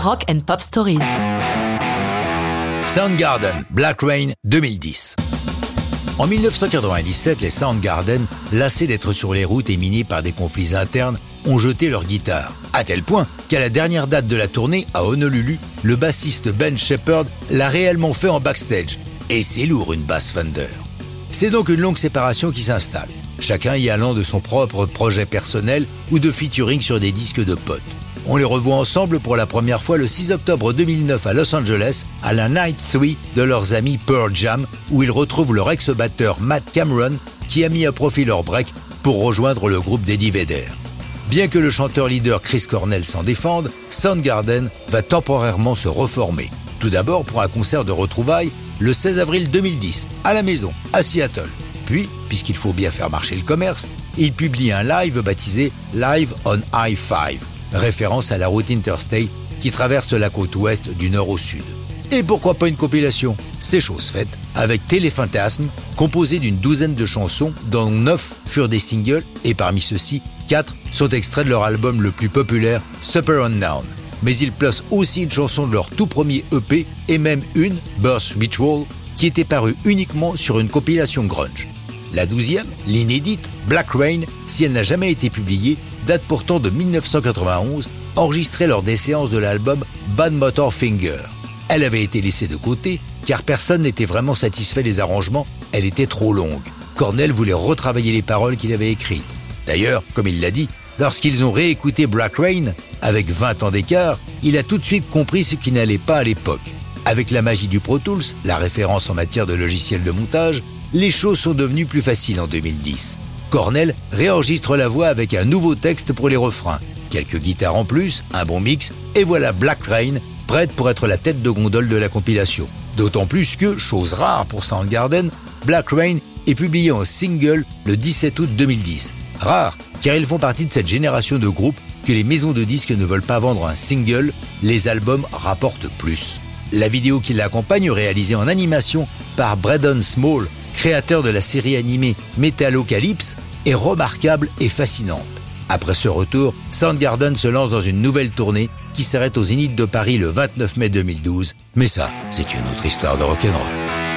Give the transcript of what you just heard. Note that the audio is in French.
Rock and Pop Stories. Soundgarden, Black Rain 2010. En 1997, les Soundgarden, lassés d'être sur les routes et minés par des conflits internes, ont jeté leur guitare. À tel point qu'à la dernière date de la tournée, à Honolulu, le bassiste Ben Shepard l'a réellement fait en backstage. Et c'est lourd une basse Fender. C'est donc une longue séparation qui s'installe, chacun y allant de son propre projet personnel ou de featuring sur des disques de potes. On les revoit ensemble pour la première fois le 6 octobre 2009 à Los Angeles, à la Night 3 de leurs amis Pearl Jam, où ils retrouvent leur ex-batteur Matt Cameron, qui a mis à profit leur break pour rejoindre le groupe d'Eddie Vedder. Bien que le chanteur-leader Chris Cornell s'en défende, Soundgarden va temporairement se reformer. Tout d'abord pour un concert de retrouvailles le 16 avril 2010, à la maison, à Seattle. Puis, puisqu'il faut bien faire marcher le commerce, il publie un live baptisé Live on I-5, référence à la route interstate qui traverse la côte ouest du nord au sud. Et pourquoi pas une compilation? C'est chose faite, avec Téléphantasme, composé d'une douzaine de chansons, dont neuf furent des singles, et parmi ceux-ci, quatre sont extraits de leur album le plus populaire, Super Unknown. Mais ils placent aussi une chanson de leur tout premier EP, et même une, Birth Ritual, qui était parue uniquement sur une compilation grunge. La douzième, l'inédite, Black Rain, si elle n'a jamais été publiée, date pourtant de 1991, enregistrée lors des séances de l'album Bad Motor Finger. Elle avait été laissée de côté car personne n'était vraiment satisfait des arrangements, elle était trop longue. Cornell voulait retravailler les paroles qu'il avait écrites. D'ailleurs, comme il l'a dit, lorsqu'ils ont réécouté Black Rain, avec 20 ans d'écart, il a tout de suite compris ce qui n'allait pas à l'époque. Avec la magie du Pro Tools, la référence en matière de logiciel de montage, les choses sont devenues plus faciles en 2010. Cornell réenregistre la voix avec un nouveau texte pour les refrains, quelques guitares en plus, un bon mix, et voilà Black Rain prête pour être la tête de gondole de la compilation. D'autant plus que, chose rare pour Soundgarden, Black Rain est publié en single le 17 août 2010. Rare, car ils font partie de cette génération de groupes que les maisons de disques ne veulent pas vendre un single, les albums rapportent plus. La vidéo qui l'accompagne, réalisée en animation par Braden Small, créateur de la série animée Metalocalypse, est remarquable et fascinante. Après ce retour, Soundgarden se lance dans une nouvelle tournée qui s'arrête aux Zénith de Paris le 29 mai 2012. Mais ça, c'est une autre histoire de rock'n'roll.